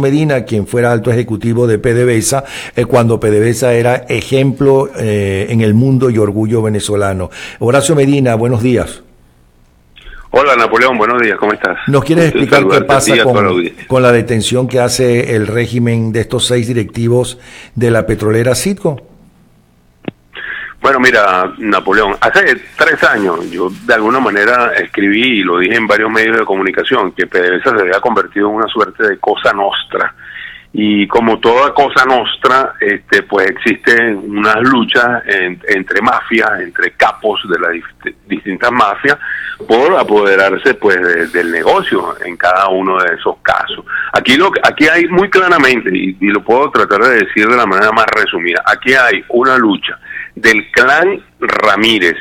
Medina, quien fuera alto ejecutivo de PDVSA, eh, cuando PDVSA era ejemplo eh, en el mundo y orgullo venezolano. Horacio Medina, buenos días. Hola Napoleón, buenos días, ¿cómo estás? ¿Nos quieres explicar qué pasa con, con, la detención que hace el régimen de estos seis directivos de la petrolera Citgo? Bueno, mira, Napoleón, hace tres años yo de alguna manera escribí y lo dije en varios medios de comunicación que PDVSA se había convertido en una suerte de cosa nostra. Y como toda cosa nostra, este, pues existen unas luchas entre mafias, entre capos de las distintas mafias, por apoderarse pues del negocio en cada uno de esos casos. Aquí lo aquí hay muy claramente y lo puedo tratar de decir de la manera más resumida. Aquí hay una lucha del clan Ramírez,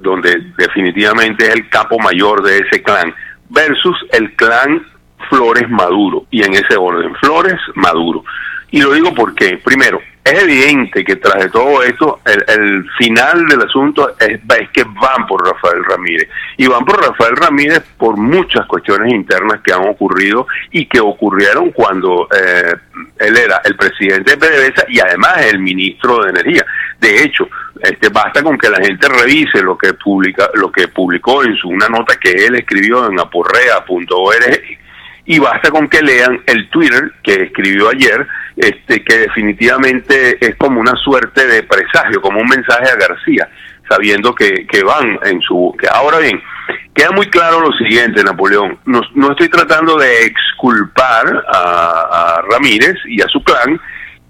donde definitivamente es el capo mayor de ese clan, versus el clan Flores Maduro, y en ese orden, Flores Maduro. Y lo digo porque, primero, es evidente que tras de todo esto, el, final del asunto es, que van por Rafael Ramírez. Y van por Rafael Ramírez por muchas cuestiones internas que han ocurrido y que ocurrieron cuando eh, él era el presidente de PDVSA y además el ministro de Energía. De hecho, este, basta con que la gente revise lo que publica, lo que publicó en su, una nota que él escribió en aporrea.org y basta con que lean el Twitter que escribió ayer, este, que definitivamente es como una suerte de presagio, como un mensaje a García, sabiendo que, que van en su que ahora bien queda muy claro lo siguiente Napoleón. No, no estoy tratando de exculpar a Ramírez y a su clan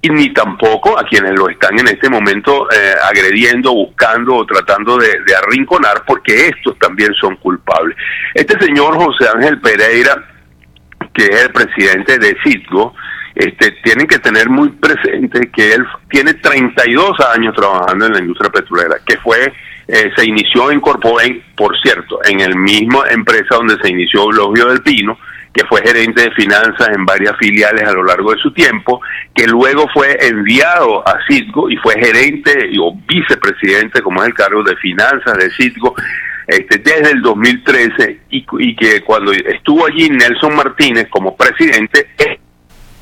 y ni tampoco a quienes lo están en este momento eh, agrediendo, buscando o tratando de, arrinconar, porque estos también son culpables. Este señor José Ángel Pereira, que es el presidente de Citgo, este, tienen que tener muy presente que él tiene 32 años trabajando en la industria petrolera, que fue eh, se inició en Corpoen, por cierto, en el mismo empresa donde se inició Blogio del Pino, que fue gerente de finanzas en varias filiales a lo largo de su tiempo, que luego fue enviado a Citgo y fue gerente o vicepresidente, como es el cargo de finanzas de Citgo, este, desde el 2013 y, y que cuando estuvo allí Nelson Martínez como presidente,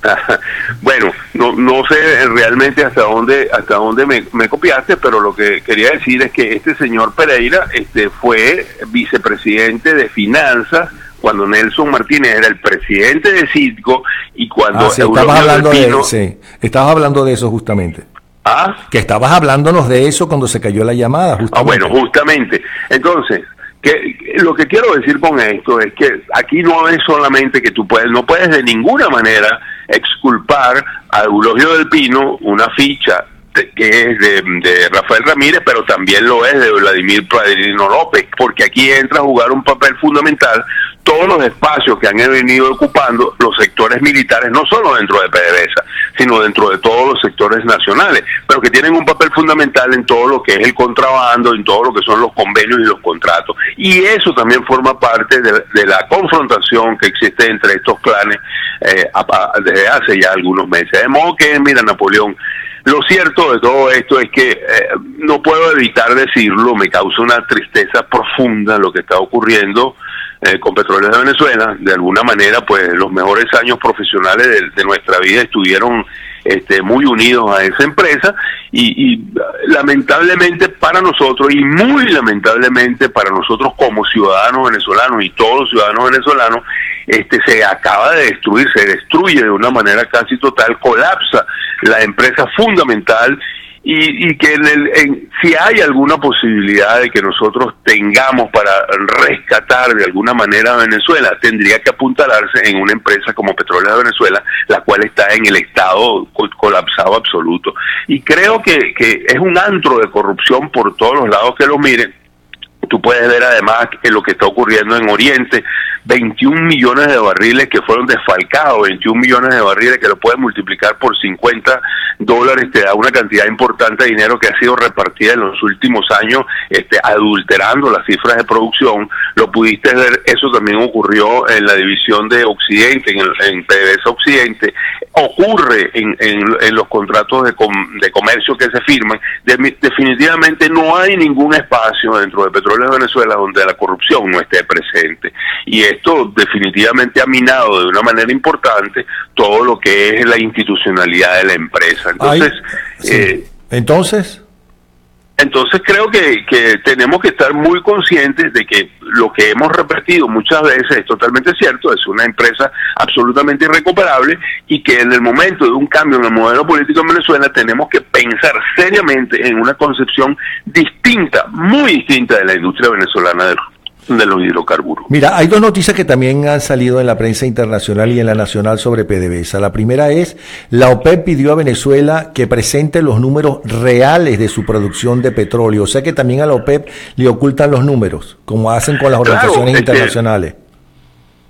bueno, no, no sé realmente hasta dónde hasta dónde me, me, copiaste, pero lo que quería decir es que este señor Pereira este, fue vicepresidente de finanzas cuando Nelson Martínez era el presidente de Citgo y cuando ah, estabas hablando de, estabas hablando de eso justamente. ¿Ah? Que estabas hablándonos de eso cuando se cayó la llamada. Justamente. Ah, bueno, justamente. Entonces, que, lo que quiero decir con esto es que aquí no es solamente que tú puedes, no puedes de ninguna manera exculpar a Eulogio del Pino una ficha que es de, Rafael Ramírez, pero también lo es de Vladimir Padrino López, porque aquí entra a jugar un papel fundamental todos los espacios que han venido ocupando los sectores militares, no solo dentro de PDVSA, sino dentro de todos los sectores nacionales, pero que tienen un papel fundamental en todo lo que es el contrabando, en todo lo que son los convenios y los contratos. Y eso también forma parte de, la confrontación que existe entre estos clanes eh, desde hace ya algunos meses. De modo que, mira, Napoleón, lo cierto de todo esto es que eh, no puedo evitar decirlo, me causa una tristeza profunda lo que está ocurriendo eh, con Petróleos de Venezuela. De alguna manera, pues los mejores años profesionales de, nuestra vida estuvieron este, muy unidos a esa empresa y, y, lamentablemente para nosotros y muy lamentablemente para nosotros como ciudadanos venezolanos y todos los ciudadanos venezolanos, este, se acaba de destruir, se destruye de una manera casi total, colapsa la empresa fundamental y, y que en el, en, si hay alguna posibilidad de que nosotros tengamos para rescatar de alguna manera a Venezuela, tendría que apuntalarse en una empresa como Petróleo de Venezuela, la cual está en el estado colapsado absoluto. Y creo que, que es un antro de corrupción por todos los lados que lo miren. Tú puedes ver además que lo que está ocurriendo en Oriente, 21 millones de barriles que fueron desfalcados, 21 millones de barriles que lo pueden multiplicar por 50 dólares, te da una cantidad importante de dinero que ha sido repartida en los últimos años, este, adulterando las cifras de producción. Lo pudiste ver, eso también ocurrió en la división de Occidente, en, en PDVSA Occidente. ocurre en, en, los contratos de, de, comercio que se firman, definitivamente no hay ningún espacio dentro de Petróleo de Venezuela donde la corrupción no esté presente. Y esto definitivamente ha minado de una manera importante todo lo que es la institucionalidad de la empresa. Entonces, eh, entonces entonces creo que, que, tenemos que estar muy conscientes de que lo que hemos repetido muchas veces es totalmente cierto, es una empresa absolutamente irrecuperable y que en el momento de un cambio en el modelo político en Venezuela tenemos que pensar seriamente en una concepción distinta, muy distinta de la industria venezolana del de los hidrocarburos. Mira, hay dos noticias que también han salido en la prensa internacional y en la nacional sobre PDVSA. La primera es, la OPEP pidió a Venezuela que presente los números reales de su producción de petróleo. O sea que también a la OPEP le ocultan los números, como hacen con las organizaciones internacionales.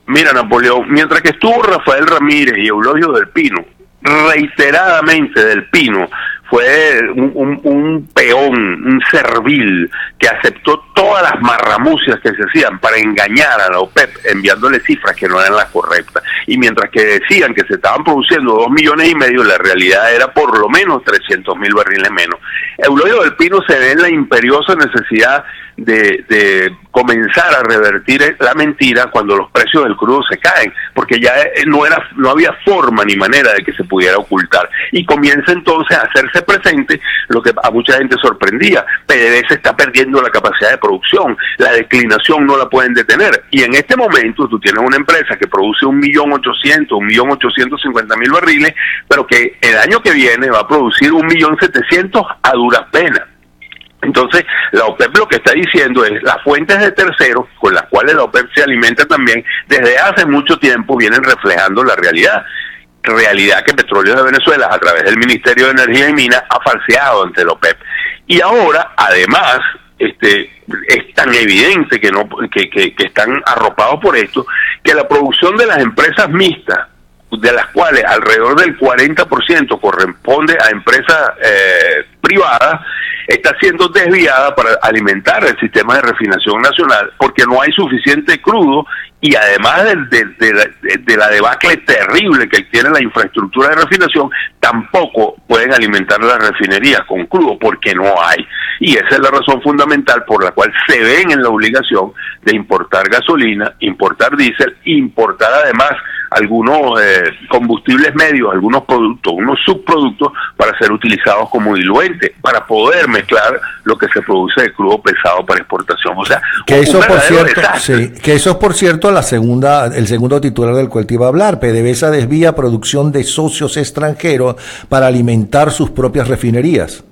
mira, Napoleón, mientras que estuvo Rafael Ramírez y Eulogio del Pino, reiteradamente del Pino, fue un, un, peón, un servil que aceptó todas las marramucias que se hacían para engañar a la OPEP, enviándole cifras que no eran las correctas. Y mientras que decían que se estaban produciendo dos millones y medio, la realidad era por lo menos 300 mil barriles menos. Eulogio del Pino se ve en la imperiosa necesidad de, de, comenzar a revertir la mentira cuando los precios del crudo se caen, porque ya eh, no era no había forma ni manera de que se pudiera ocultar y comienza entonces a presente lo que a mucha gente sorprendía, PDVSA está perdiendo la capacidad de producción, la declinación no la pueden detener. Y en este momento tú tienes una empresa que produce un millón ochocientos, un millón ochocientos cincuenta mil barriles, pero que el año que viene va a producir un millón setecientos a duras penas. Entonces, la OPEP lo que está diciendo es las fuentes de terceros con las cuales la OPEP se alimenta también, desde hace mucho tiempo vienen reflejando la realidad. Realidad que Petróleo de Venezuela, a través del Ministerio de Energía y Minas, ha falseado ante la OPEP. Y ahora, además, este, es tan evidente que, no, que, que, están arropados por esto, que la producción de las empresas mixtas, de las cuales alrededor del 40% corresponde a empresas eh, privadas, está siendo desviada para alimentar el sistema de refinación nacional porque no hay suficiente crudo y además de, la, debacle terrible que tiene la infraestructura de refinación, tampoco pueden alimentar las refinerías con crudo porque no hay. Y esa es la razón fundamental por la cual se ven en la obligación de importar gasolina, importar diésel, importar además algunos eh, combustibles medios, algunos productos, unos subproductos para ser utilizados como diluente, para poder mezclar lo que se produce de crudo pesado para exportación. O sea, que eso por cierto, que eso es por cierto la segunda, el segundo titular del cual te iba a hablar. PDVSA desvía producción de socios extranjeros para alimentar sus propias refinerías.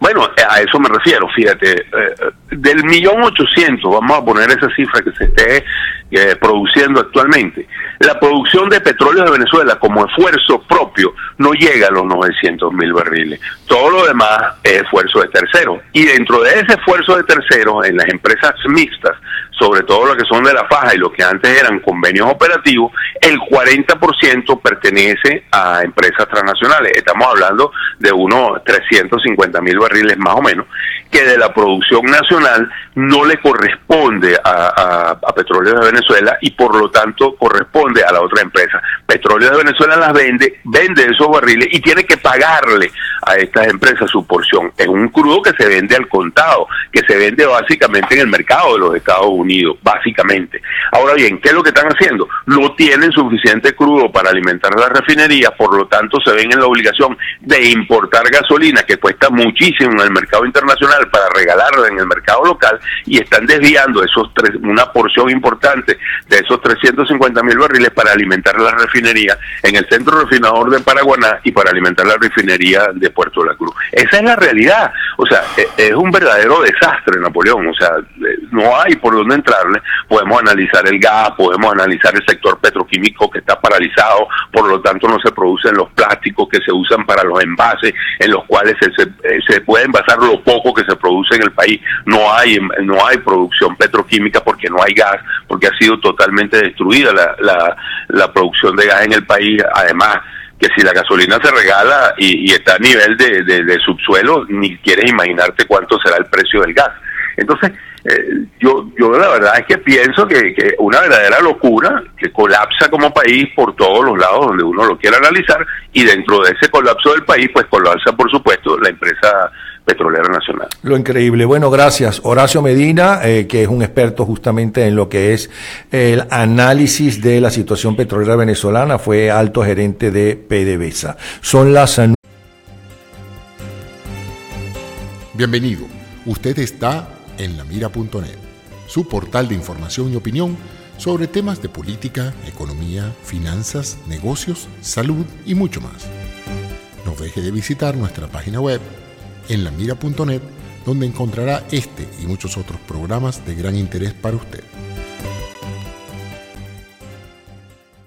Bueno, a eso me refiero, fíjate, eh, del millón ochocientos, vamos a poner esa cifra que se esté eh, produciendo actualmente, la producción de petróleo de Venezuela como esfuerzo propio no llega a los 900 mil barriles. Todo lo demás es esfuerzo de terceros. Y dentro de ese esfuerzo de terceros, en las empresas mixtas, sobre todo lo que son de la faja y lo que antes eran convenios operativos, el 40% pertenece a empresas transnacionales. Estamos hablando de unos 350 mil barriles más o menos, que de la producción nacional no le corresponde a, a, Petróleo de Venezuela y por lo tanto corresponde a la otra empresa. Petróleo de Venezuela las vende, vende esos barriles y tiene que pagarle a estas empresas su porción. Es un crudo que se vende al contado, que se vende básicamente en el mercado de los Estados Unidos, básicamente. Ahora bien, ¿qué es lo que están haciendo? No tienen suficiente crudo para alimentar las refinerías, por lo tanto se ven en la obligación de importar gasolina que cuesta muchísimo en el mercado internacional para regalarla en el mercado local y están desviando esos tres, una porción importante de esos 350 mil barriles para alimentar la refinería en el centro refinador de Paraguaná y para alimentar la refinería de Puerto de la Cruz. Esa es la realidad. O sea, e, es un verdadero desastre, Napoleón. O sea, no hay por dónde entrarle. Podemos analizar el gas, podemos analizar el sector petroquímico que está paralizado, por lo tanto no se producen los plásticos que se usan para los envases, en los cuales se, se, eh, se puede envasar lo poco que se produce en el país. No hay no hay producción petroquímica porque no hay gas, porque ha sido totalmente destruida la, la, la producción de gas en el país. Además, que si la gasolina se regala y, está a nivel de, de, subsuelo, ni quieres imaginarte cuánto será el precio del gas. Entonces, eh, yo, yo la verdad es que pienso que, que una verdadera locura que colapsa como país por todos los lados donde uno lo quiera analizar y dentro de ese colapso del país pues colapsa por supuesto la empresa petrolera nacional. Lo increíble. Bueno, gracias. Horacio Medina, eh, que es un experto justamente en lo que es el análisis de la situación petrolera venezolana, fue alto gerente de PDVSA. Son las... Bienvenido. Usted está en lamira.net, su portal de información y opinión sobre temas de política, economía, finanzas, negocios, salud y mucho más. No deje de visitar nuestra página web en lamira.net, donde encontrará este y muchos otros programas de gran interés para usted.